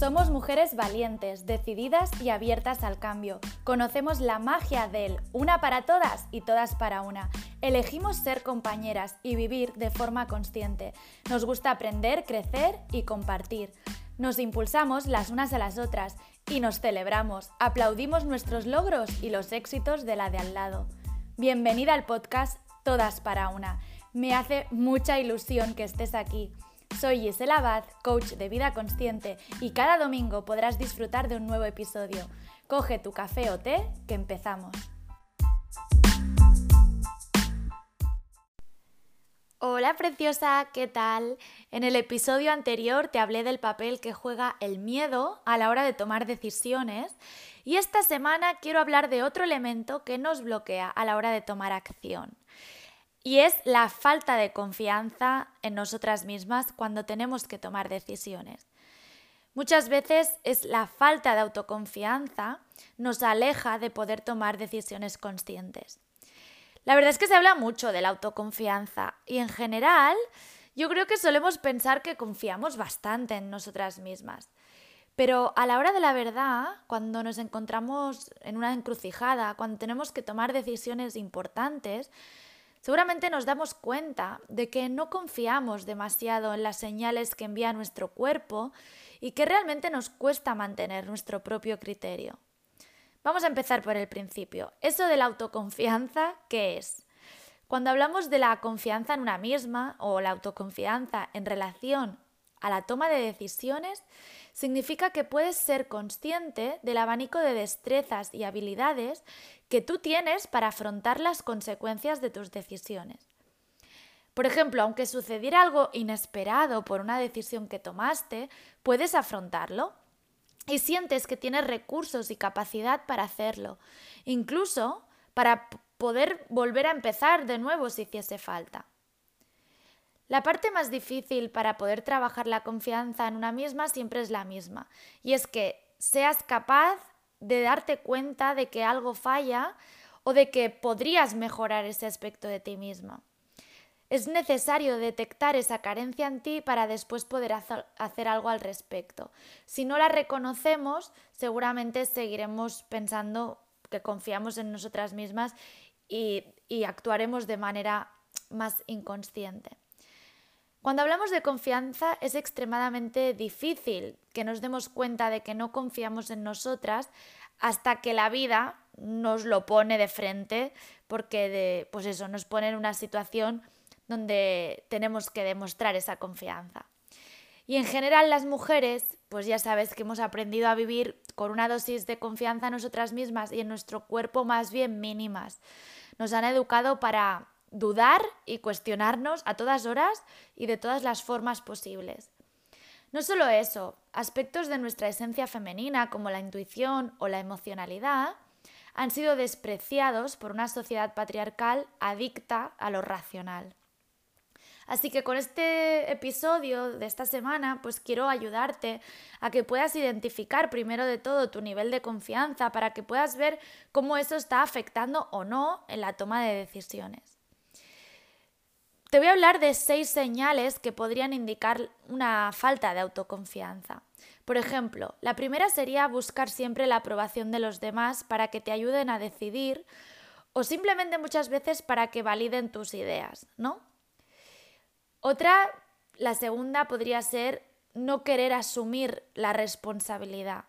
Somos mujeres valientes, decididas y abiertas al cambio. Conocemos la magia del una para todas y todas para una. Elegimos ser compañeras y vivir de forma consciente. Nos gusta aprender, crecer y compartir. Nos impulsamos las unas a las otras y nos celebramos. Aplaudimos nuestros logros y los éxitos de la de al lado. Bienvenida al podcast Todas para una. Me hace mucha ilusión que estés aquí. Soy Gisela Abad, coach de vida consciente, y cada domingo podrás disfrutar de un nuevo episodio. Coge tu café o té, que empezamos. Hola preciosa, ¿qué tal? En el episodio anterior te hablé del papel que juega el miedo a la hora de tomar decisiones y esta semana quiero hablar de otro elemento que nos bloquea a la hora de tomar acción. Y es la falta de confianza en nosotras mismas cuando tenemos que tomar decisiones. Muchas veces es la falta de autoconfianza nos aleja de poder tomar decisiones conscientes. La verdad es que se habla mucho de la autoconfianza y en general yo creo que solemos pensar que confiamos bastante en nosotras mismas. Pero a la hora de la verdad, cuando nos encontramos en una encrucijada, cuando tenemos que tomar decisiones importantes, Seguramente nos damos cuenta de que no confiamos demasiado en las señales que envía nuestro cuerpo y que realmente nos cuesta mantener nuestro propio criterio. Vamos a empezar por el principio. Eso de la autoconfianza, ¿qué es? Cuando hablamos de la confianza en una misma o la autoconfianza en relación a la toma de decisiones, significa que puedes ser consciente del abanico de destrezas y habilidades que tú tienes para afrontar las consecuencias de tus decisiones. Por ejemplo, aunque sucediera algo inesperado por una decisión que tomaste, puedes afrontarlo y sientes que tienes recursos y capacidad para hacerlo, incluso para poder volver a empezar de nuevo si hiciese falta. La parte más difícil para poder trabajar la confianza en una misma siempre es la misma, y es que seas capaz de darte cuenta de que algo falla o de que podrías mejorar ese aspecto de ti misma. Es necesario detectar esa carencia en ti para después poder hacer algo al respecto. Si no la reconocemos, seguramente seguiremos pensando que confiamos en nosotras mismas y, y actuaremos de manera más inconsciente. Cuando hablamos de confianza es extremadamente difícil que nos demos cuenta de que no confiamos en nosotras hasta que la vida nos lo pone de frente porque pues eso nos pone en una situación donde tenemos que demostrar esa confianza. Y en general las mujeres, pues ya sabes que hemos aprendido a vivir con una dosis de confianza en nosotras mismas y en nuestro cuerpo más bien mínimas. Nos han educado para dudar y cuestionarnos a todas horas y de todas las formas posibles. No solo eso, aspectos de nuestra esencia femenina como la intuición o la emocionalidad han sido despreciados por una sociedad patriarcal adicta a lo racional. Así que con este episodio de esta semana, pues quiero ayudarte a que puedas identificar primero de todo tu nivel de confianza para que puedas ver cómo eso está afectando o no en la toma de decisiones. Te voy a hablar de seis señales que podrían indicar una falta de autoconfianza. Por ejemplo, la primera sería buscar siempre la aprobación de los demás para que te ayuden a decidir o simplemente muchas veces para que validen tus ideas, ¿no? Otra, la segunda podría ser no querer asumir la responsabilidad.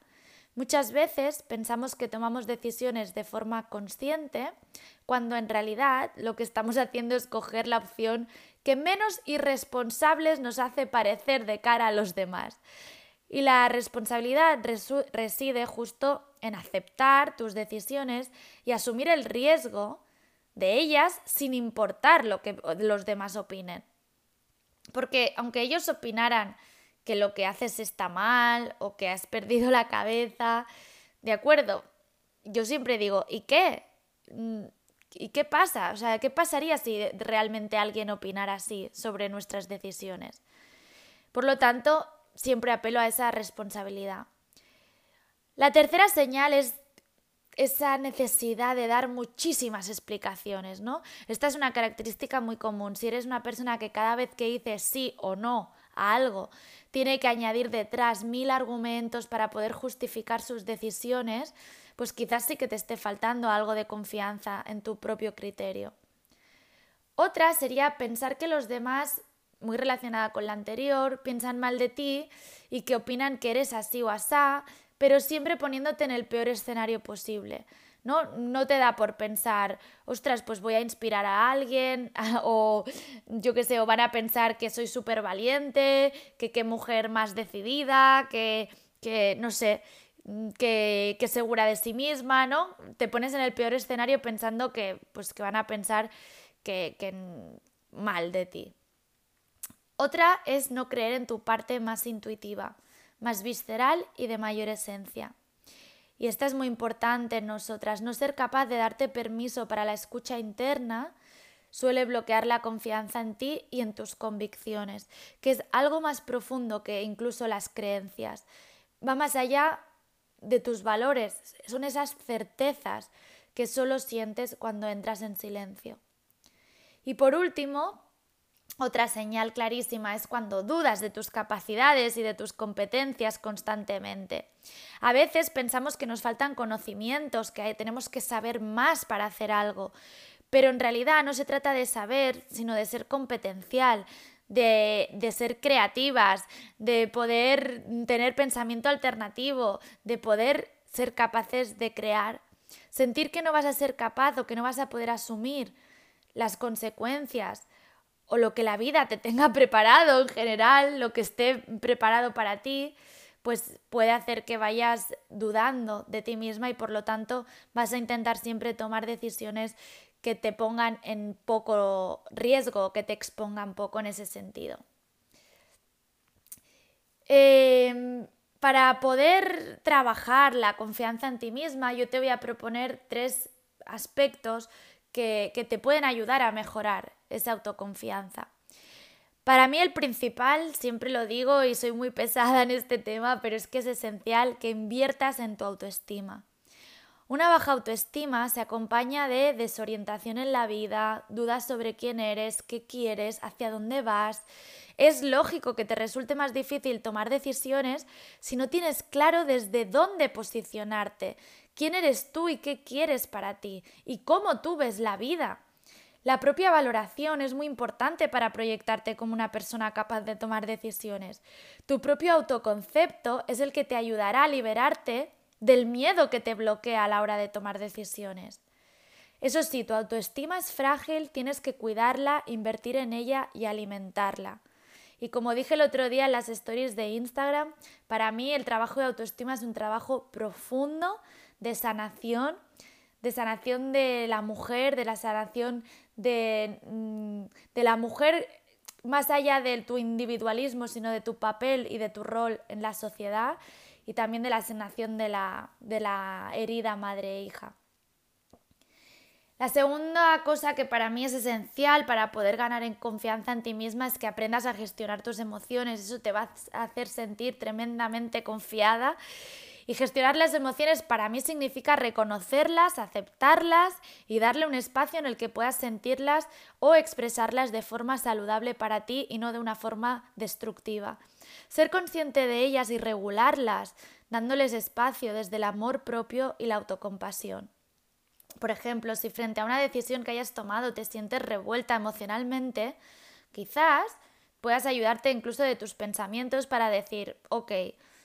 Muchas veces pensamos que tomamos decisiones de forma consciente cuando en realidad lo que estamos haciendo es coger la opción que menos irresponsables nos hace parecer de cara a los demás. Y la responsabilidad reside justo en aceptar tus decisiones y asumir el riesgo de ellas sin importar lo que los demás opinen. Porque aunque ellos opinaran que lo que haces está mal o que has perdido la cabeza. De acuerdo, yo siempre digo, ¿y qué? Mm, ¿Y qué pasa? O sea, ¿qué pasaría si realmente alguien opinara así sobre nuestras decisiones? Por lo tanto, siempre apelo a esa responsabilidad. La tercera señal es esa necesidad de dar muchísimas explicaciones, ¿no? Esta es una característica muy común. Si eres una persona que cada vez que dices sí o no a algo, tiene que añadir detrás mil argumentos para poder justificar sus decisiones, pues quizás sí que te esté faltando algo de confianza en tu propio criterio. Otra sería pensar que los demás, muy relacionada con la anterior, piensan mal de ti y que opinan que eres así o asá, pero siempre poniéndote en el peor escenario posible. ¿No? No te da por pensar, ostras, pues voy a inspirar a alguien, o yo qué sé, o van a pensar que soy súper valiente, que qué mujer más decidida, que, que no sé, que, que, segura de sí misma, ¿no? Te pones en el peor escenario pensando que, pues, que van a pensar que, que mal de ti. Otra es no creer en tu parte más intuitiva, más visceral y de mayor esencia. Y esta es muy importante en nosotras, no ser capaz de darte permiso para la escucha interna suele bloquear la confianza en ti y en tus convicciones, que es algo más profundo que incluso las creencias. Va más allá de tus valores, son esas certezas que solo sientes cuando entras en silencio. Y por último, otra señal clarísima es cuando dudas de tus capacidades y de tus competencias constantemente. A veces pensamos que nos faltan conocimientos, que tenemos que saber más para hacer algo, pero en realidad no se trata de saber, sino de ser competencial, de, de, ser creativas, de poder tener pensamiento alternativo, de poder ser capaces de crear. Sentir que no vas a ser capaz o que no vas a poder asumir las consecuencias o lo que la vida te tenga preparado en general, lo que esté preparado para ti, pues puede hacer que vayas dudando de ti misma y por lo tanto vas a intentar siempre tomar decisiones que te pongan en poco riesgo, que te expongan poco en ese sentido. Em, para poder trabajar la confianza en ti misma, yo te voy a proponer tres aspectos que, te pueden ayudar a mejorar esa autoconfianza. Para mí el principal, siempre lo digo y soy muy pesada en este tema, pero es que es esencial que inviertas en tu autoestima. Una baja autoestima se acompaña de desorientación en la vida, dudas sobre quién eres, qué quieres, hacia dónde vas. Es lógico que te resulte más difícil tomar decisiones si no tienes claro desde dónde posicionarte, quién eres tú y qué quieres para ti y cómo tú ves la vida. La propia valoración es muy importante para proyectarte como una persona capaz de tomar decisiones. Tu propio autoconcepto es el que te ayudará a liberarte del miedo que te bloquea a la hora de tomar decisiones. Eso sí, tu autoestima es frágil, tienes que cuidarla, invertir en ella y alimentarla. Y como dije el otro día en las stories de Instagram, para mí el trabajo de autoestima es un trabajo profundo de sanación, de sanación de la mujer, de la sanación de, mm, de la mujer más allá de tu individualismo, sino de tu papel y de tu rol en la sociedad y también de la sanación de la, de la herida madre e hija. La segunda cosa que para mí es esencial para poder ganar en confianza en ti misma es que aprendas a gestionar tus emociones. Eso te va a hacer sentir tremendamente confiada y gestionar las emociones para mí significa reconocerlas, aceptarlas y darle un espacio en el que puedas sentirlas o expresarlas de forma saludable para ti y no de una forma destructiva. Ser consciente de ellas y regularlas, dándoles espacio desde el amor propio y la autocompasión. Por ejemplo, si frente a una decisión que hayas tomado te sientes revuelta emocionalmente, quizás puedas ayudarte incluso de tus pensamientos para decir, ok,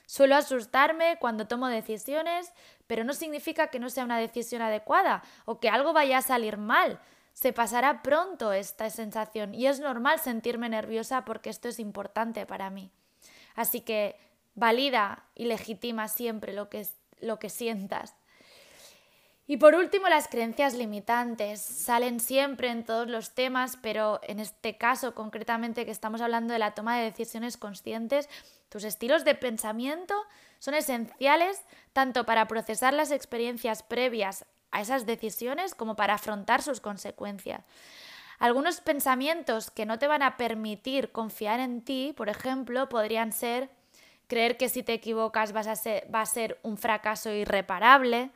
Suelo asustarme cuando tomo decisiones, pero no significa que no sea una decisión adecuada o que algo vaya a salir mal. Se pasará pronto esta sensación y es normal sentirme nerviosa porque esto es importante para mí. Así que valida y legitima siempre lo que, lo que sientas. Y por último, las creencias limitantes. Salen siempre en todos los temas, pero en este caso concretamente que estamos hablando de la toma de decisiones conscientes, tus estilos de pensamiento son esenciales tanto para procesar las experiencias previas a esas decisiones como para afrontar sus consecuencias. Algunos pensamientos que no te van a permitir confiar en ti, por ejemplo, podrían ser creer que si te equivocas vas a ser, va a ser un fracaso irreparable,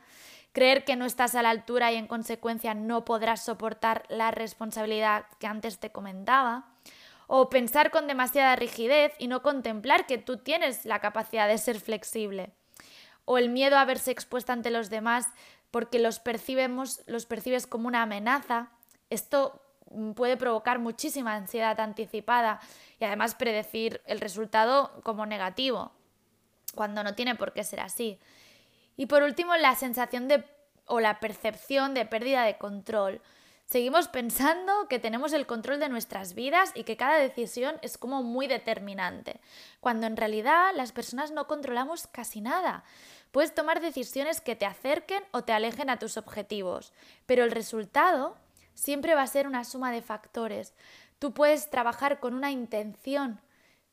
creer que no estás a la altura y en consecuencia no podrás soportar la responsabilidad que antes te comentaba, o pensar con demasiada rigidez y no contemplar que tú tienes la capacidad de ser flexible, o el miedo a verse expuesta ante los demás porque los percibemos, los percibes como una amenaza. Esto puede provocar muchísima ansiedad anticipada y además predecir el resultado como negativo, cuando no tiene por qué ser así. Y por último, la sensación de o la percepción de pérdida de control. Seguimos pensando que tenemos el control de nuestras vidas y que cada decisión es como muy determinante, cuando en realidad las personas no controlamos casi nada. Puedes tomar decisiones que te acerquen o te alejen a tus objetivos, pero el resultado siempre va a ser una suma de factores. Tú puedes trabajar con una intención,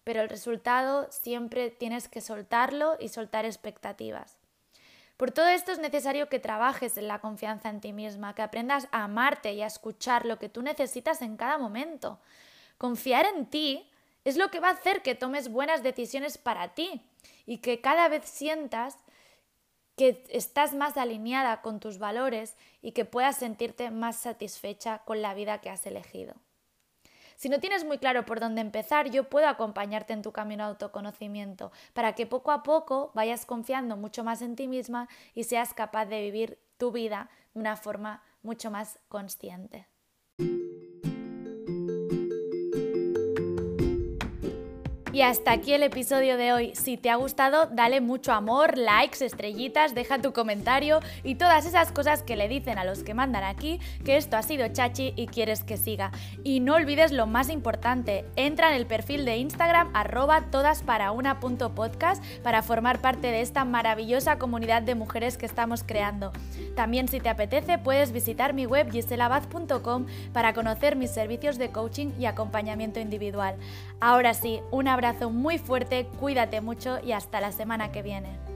pero el resultado siempre tienes que soltarlo y soltar expectativas. Por todo esto es necesario que trabajes en la confianza en ti misma, que aprendas a amarte y a escuchar lo que tú necesitas en cada momento. Confiar en ti es lo que va a hacer que tomes buenas decisiones para ti y que cada vez sientas que estás más alineada con tus valores y que puedas sentirte más satisfecha con la vida que has elegido. Si no tienes muy claro por dónde empezar, yo puedo acompañarte en tu camino de autoconocimiento para que poco a poco vayas confiando mucho más en ti misma y seas capaz de vivir tu vida de una forma mucho más consciente. Y hasta aquí el episodio de hoy. Si te ha gustado, dale mucho amor, likes, estrellitas, deja tu comentario y todas esas cosas que le dicen a los que mandan aquí que esto ha sido chachi y quieres que siga. Y no olvides lo más importante, entra en el perfil de Instagram arroba todasparauna.podcast para formar parte de esta maravillosa comunidad de mujeres que estamos creando. También si te apetece puedes visitar mi web giselabaz.com para conocer mis servicios de coaching y acompañamiento individual. Ahora sí, un abrazo muy fuerte, cuídate mucho y hasta la semana que viene.